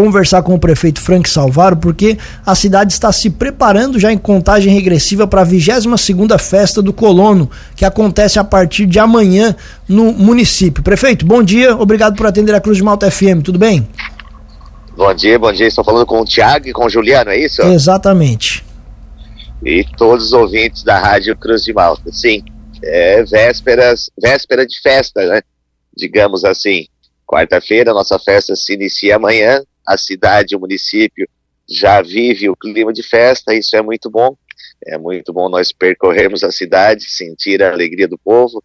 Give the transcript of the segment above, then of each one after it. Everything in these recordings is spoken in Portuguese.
conversar com o prefeito Frank Salvaro, porque a cidade está se preparando já em contagem regressiva para a 22 segunda festa do Colono, que acontece a partir de amanhã no município. Prefeito, bom dia, obrigado por atender a Cruz de Malta FM, tudo bem? Bom dia, bom dia, estou falando com o Tiago e com o Juliano, é isso? Exatamente. E todos os ouvintes da Rádio Cruz de Malta, sim, é vésperas, véspera de festa, né? Digamos assim. Quarta-feira, nossa festa se inicia amanhã, a cidade, o município já vive o clima de festa, isso é muito bom. É muito bom nós percorrermos a cidade, sentir a alegria do povo,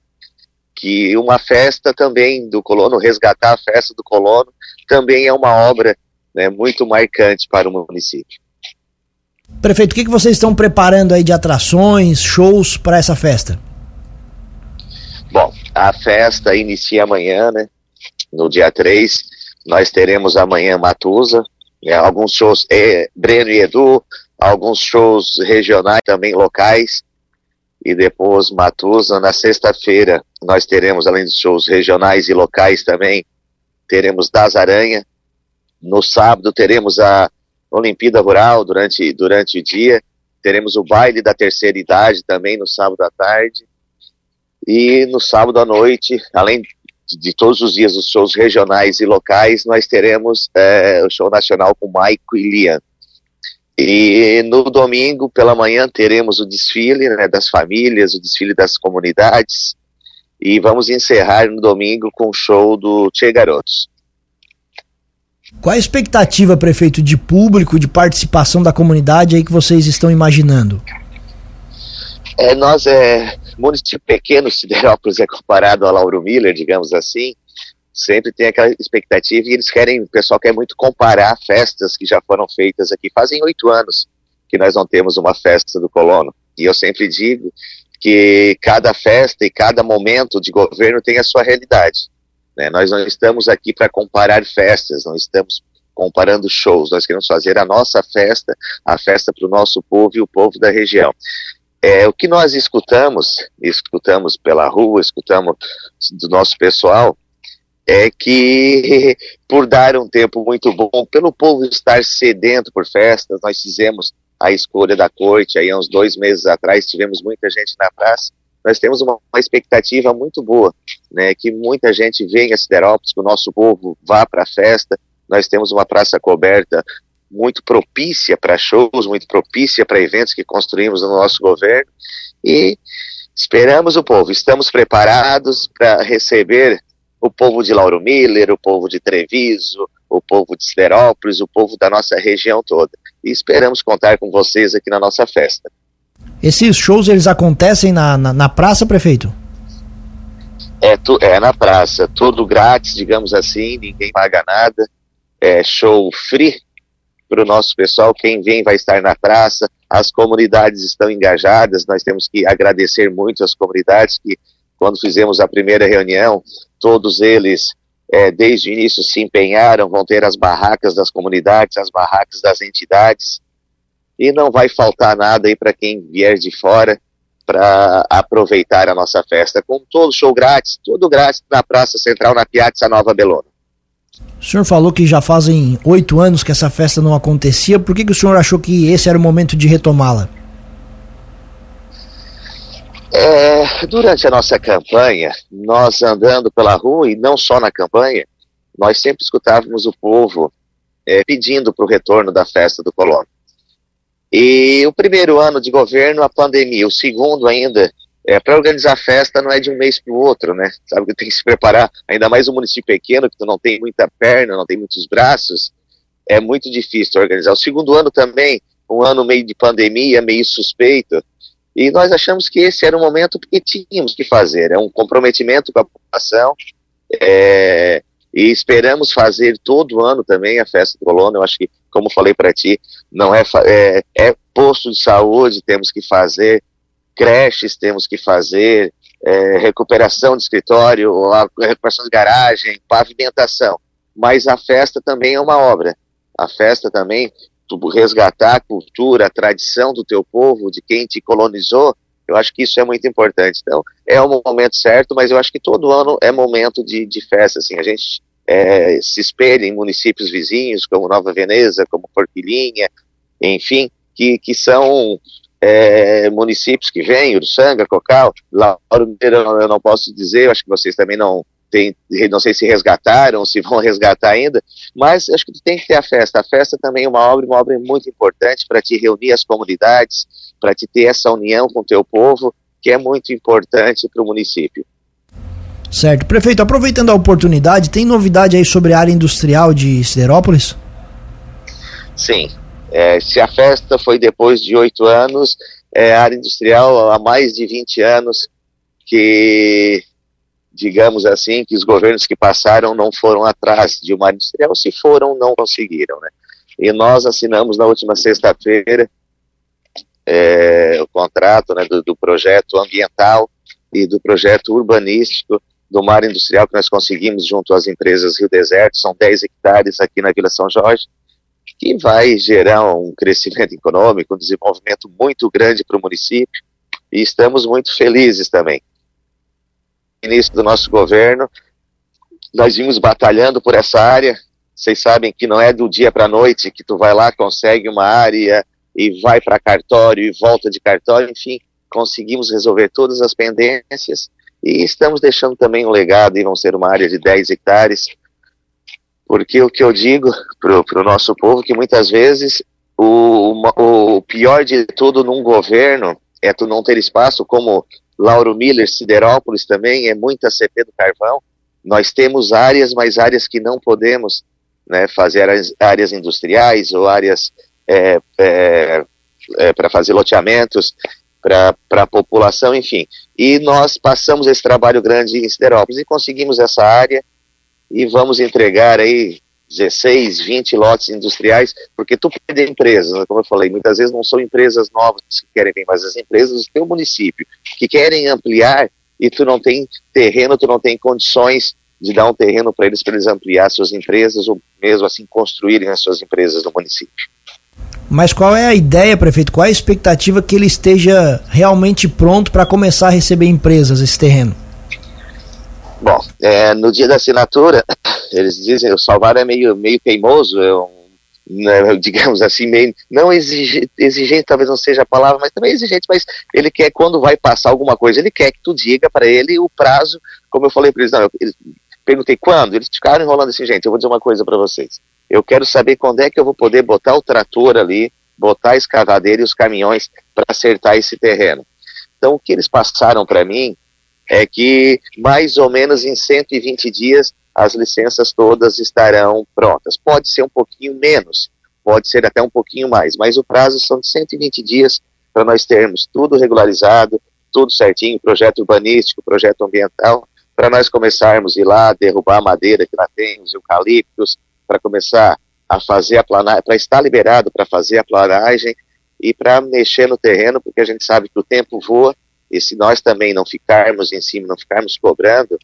que uma festa também do colono, resgatar a festa do colono, também é uma obra né, muito marcante para o município. Prefeito, o que, que vocês estão preparando aí de atrações, shows para essa festa? Bom, a festa inicia amanhã, né? No dia 3, nós teremos amanhã Matusa, né, alguns shows, é, Breno e Edu, alguns shows regionais também locais, e depois Matusa. Na sexta-feira nós teremos, além dos shows regionais e locais também, teremos Das Aranha. No sábado teremos a Olimpíada Rural durante, durante o dia. Teremos o baile da terceira idade também no sábado à tarde. E no sábado à noite, além de todos os dias os shows regionais e locais, nós teremos é, o show nacional com Maico e Lian. E no domingo, pela manhã, teremos o desfile né, das famílias, o desfile das comunidades. E vamos encerrar no domingo com o show do Che Garotos. Qual a expectativa, prefeito, de público, de participação da comunidade aí que vocês estão imaginando? É, nós é município pequeno, Siderópolis é comparado a Lauro Miller, digamos assim, sempre tem aquela expectativa e eles querem, o pessoal quer muito comparar festas que já foram feitas aqui. Fazem oito anos que nós não temos uma festa do colono. E eu sempre digo que cada festa e cada momento de governo tem a sua realidade. Né? Nós não estamos aqui para comparar festas, não estamos comparando shows, nós queremos fazer a nossa festa, a festa para o nosso povo e o povo da região. É, o que nós escutamos, escutamos pela rua, escutamos do nosso pessoal, é que por dar um tempo muito bom, pelo povo estar sedento por festas, nós fizemos a escolha da corte, aí uns dois meses atrás tivemos muita gente na praça, nós temos uma, uma expectativa muito boa, né, que muita gente venha a Siderópolis, que o nosso povo vá para a festa, nós temos uma praça coberta muito propícia para shows, muito propícia para eventos que construímos no nosso governo e esperamos o povo. Estamos preparados para receber o povo de Lauro Miller, o povo de Treviso, o povo de Siderópolis, o povo da nossa região toda. E esperamos contar com vocês aqui na nossa festa. Esses shows eles acontecem na, na, na praça, prefeito? É, tu, é na praça, tudo grátis, digamos assim, ninguém paga nada. É show free, para o nosso pessoal. Quem vem vai estar na praça, as comunidades estão engajadas. Nós temos que agradecer muito as comunidades que, quando fizemos a primeira reunião, todos eles, é, desde o início, se empenharam. Vão ter as barracas das comunidades, as barracas das entidades. E não vai faltar nada aí para quem vier de fora para aproveitar a nossa festa com todo show grátis, tudo grátis na Praça Central, na Piazza Nova Belona. O senhor falou que já fazem oito anos que essa festa não acontecia. Por que, que o senhor achou que esse era o momento de retomá-la? É, durante a nossa campanha, nós andando pela rua, e não só na campanha, nós sempre escutávamos o povo é, pedindo para o retorno da festa do colono. E o primeiro ano de governo, a pandemia, o segundo ainda, é, para organizar festa não é de um mês para o outro, né? Sabe que tem que se preparar, ainda mais um município pequeno, que tu não tem muita perna, não tem muitos braços, é muito difícil organizar. O segundo ano também, um ano meio de pandemia, meio suspeito, e nós achamos que esse era um momento que tínhamos que fazer, é um comprometimento com a população, é, e esperamos fazer todo ano também a festa do colono. Eu acho que, como falei para ti, não é, é, é posto de saúde, temos que fazer creches temos que fazer, é, recuperação de escritório, recuperação de garagem, pavimentação. Mas a festa também é uma obra. A festa também, resgatar a cultura, a tradição do teu povo, de quem te colonizou, eu acho que isso é muito importante. Então, é o momento certo, mas eu acho que todo ano é momento de, de festa. Assim, a gente é, se espelha em municípios vizinhos, como Nova Veneza, como Porquilinha, enfim, que, que são é, municípios que vêm, Uruçanga, Cocal, Lauro eu não posso dizer, acho que vocês também não tem, não sei se resgataram, se vão resgatar ainda, mas acho que tem que ter a festa. A festa também é uma obra, uma obra muito importante para te reunir as comunidades, para te ter essa união com o teu povo, que é muito importante para o município. Certo. Prefeito, aproveitando a oportunidade, tem novidade aí sobre a área industrial de Siderópolis? Sim. É, se a festa foi depois de oito anos, é, a área industrial há mais de 20 anos que digamos assim, que os governos que passaram não foram atrás de uma área industrial, se foram, não conseguiram, né? E nós assinamos na última sexta-feira é, o contrato né, do, do, projeto ambiental e do projeto urbanístico do mar industrial que nós conseguimos junto às empresas Rio Deserto, são 10 hectares aqui na Vila São Jorge, que vai gerar um crescimento econômico, um desenvolvimento muito grande para o município, e estamos muito felizes também. Início do nosso governo, nós vimos batalhando por essa área. Vocês sabem que não é do dia para a noite que tu vai lá, consegue uma área e vai para cartório e volta de cartório, enfim, conseguimos resolver todas as pendências e estamos deixando também um legado e vão ser uma área de 10 hectares, porque o que eu digo para o nosso povo é que muitas vezes o, o pior de tudo num governo é tu não ter espaço, como Lauro Miller, Siderópolis também, é muita CP do carvão. Nós temos áreas, mas áreas que não podemos né, fazer áreas, áreas industriais ou áreas é, é, é, para fazer loteamentos para a população, enfim. E nós passamos esse trabalho grande em Siderópolis e conseguimos essa área e vamos entregar aí 16, 20 lotes industriais, porque tu pede empresas, né, como eu falei, muitas vezes não são empresas novas que querem vir, mas as empresas do teu município, que querem ampliar e tu não tem terreno, tu não tem condições de dar um terreno para eles, para eles ampliar suas empresas ou mesmo assim construírem as suas empresas no município. Mas qual é a ideia, prefeito? Qual é a expectativa que ele esteja realmente pronto para começar a receber empresas esse terreno? Bom, é, no dia da assinatura, eles dizem o Salvar é meio, meio teimoso, é né, digamos assim, meio, não exigente, exigente, talvez não seja a palavra, mas também exigente, mas ele quer, quando vai passar alguma coisa, ele quer que tu diga para ele o prazo, como eu falei para eles, não, eu, eles, perguntei quando, eles ficaram enrolando assim, gente, eu vou dizer uma coisa para vocês, eu quero saber quando é que eu vou poder botar o trator ali, botar a escavadeira e os caminhões para acertar esse terreno. Então, o que eles passaram para mim é que mais ou menos em 120 dias as licenças todas estarão prontas. Pode ser um pouquinho menos, pode ser até um pouquinho mais, mas o prazo são de 120 dias para nós termos tudo regularizado, tudo certinho, projeto urbanístico, projeto ambiental, para nós começarmos a ir lá, derrubar a madeira que lá tem, os eucaliptos, para começar a fazer a planagem, para estar liberado para fazer a planagem e para mexer no terreno, porque a gente sabe que o tempo voa e se nós também não ficarmos em cima, não ficarmos cobrando,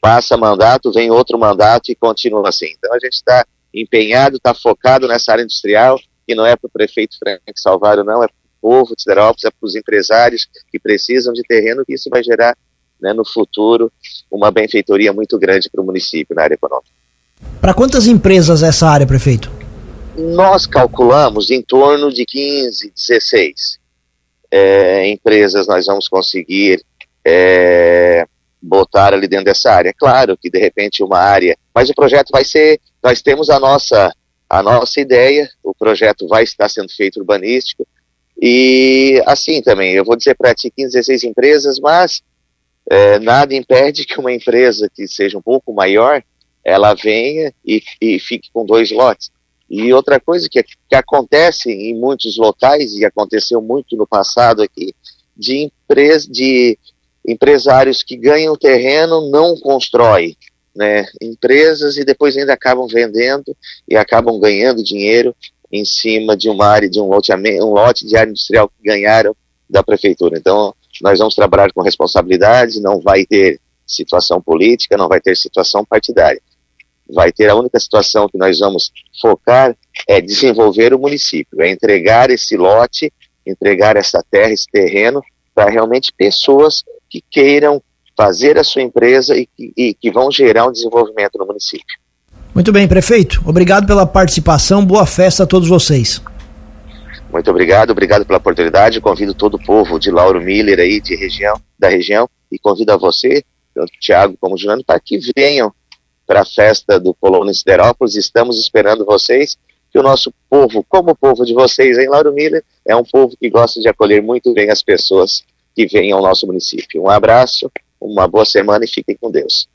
passa mandato, vem outro mandato e continua assim. Então a gente está empenhado, está focado nessa área industrial, que não é para o prefeito Frank Salvário, não, é para o povo de Siderópolis, é para os empresários que precisam de terreno, que isso vai gerar né, no futuro uma benfeitoria muito grande para o município na área econômica. Para quantas empresas essa área, prefeito? Nós calculamos em torno de 15, 16 é, empresas nós vamos conseguir é, botar ali dentro dessa área. Claro que de repente uma área, mas o projeto vai ser, nós temos a nossa a nossa ideia, o projeto vai estar sendo feito urbanístico e assim também, eu vou dizer para ti 15, 16 empresas, mas é, nada impede que uma empresa que seja um pouco maior, ela venha e, e fique com dois lotes. E outra coisa que, que acontece em muitos locais, e aconteceu muito no passado aqui, de, empresa, de empresários que ganham terreno não constroem. Né, empresas e depois ainda acabam vendendo e acabam ganhando dinheiro em cima de uma área, de um, loteamento, um lote de área industrial que ganharam da prefeitura. Então, nós vamos trabalhar com responsabilidade, não vai ter situação política, não vai ter situação partidária vai ter a única situação que nós vamos focar é desenvolver o município, é entregar esse lote, entregar essa terra, esse terreno, para realmente pessoas que queiram fazer a sua empresa e, e, que vão gerar um desenvolvimento no município. Muito bem, prefeito. Obrigado pela participação. Boa festa a todos vocês. Muito obrigado, obrigado pela oportunidade. Convido todo o povo de Lauro Miller aí, de região, da região, e convido a você, tanto o Thiago como o Juliano, para que venham para a festa do Colono em Siderópolis. Estamos esperando vocês, que o nosso povo, como o povo de vocês em Lauro Miller, é um povo que gosta de acolher muito bem as pessoas que vêm ao nosso município. Um abraço, uma boa semana e fiquem com Deus.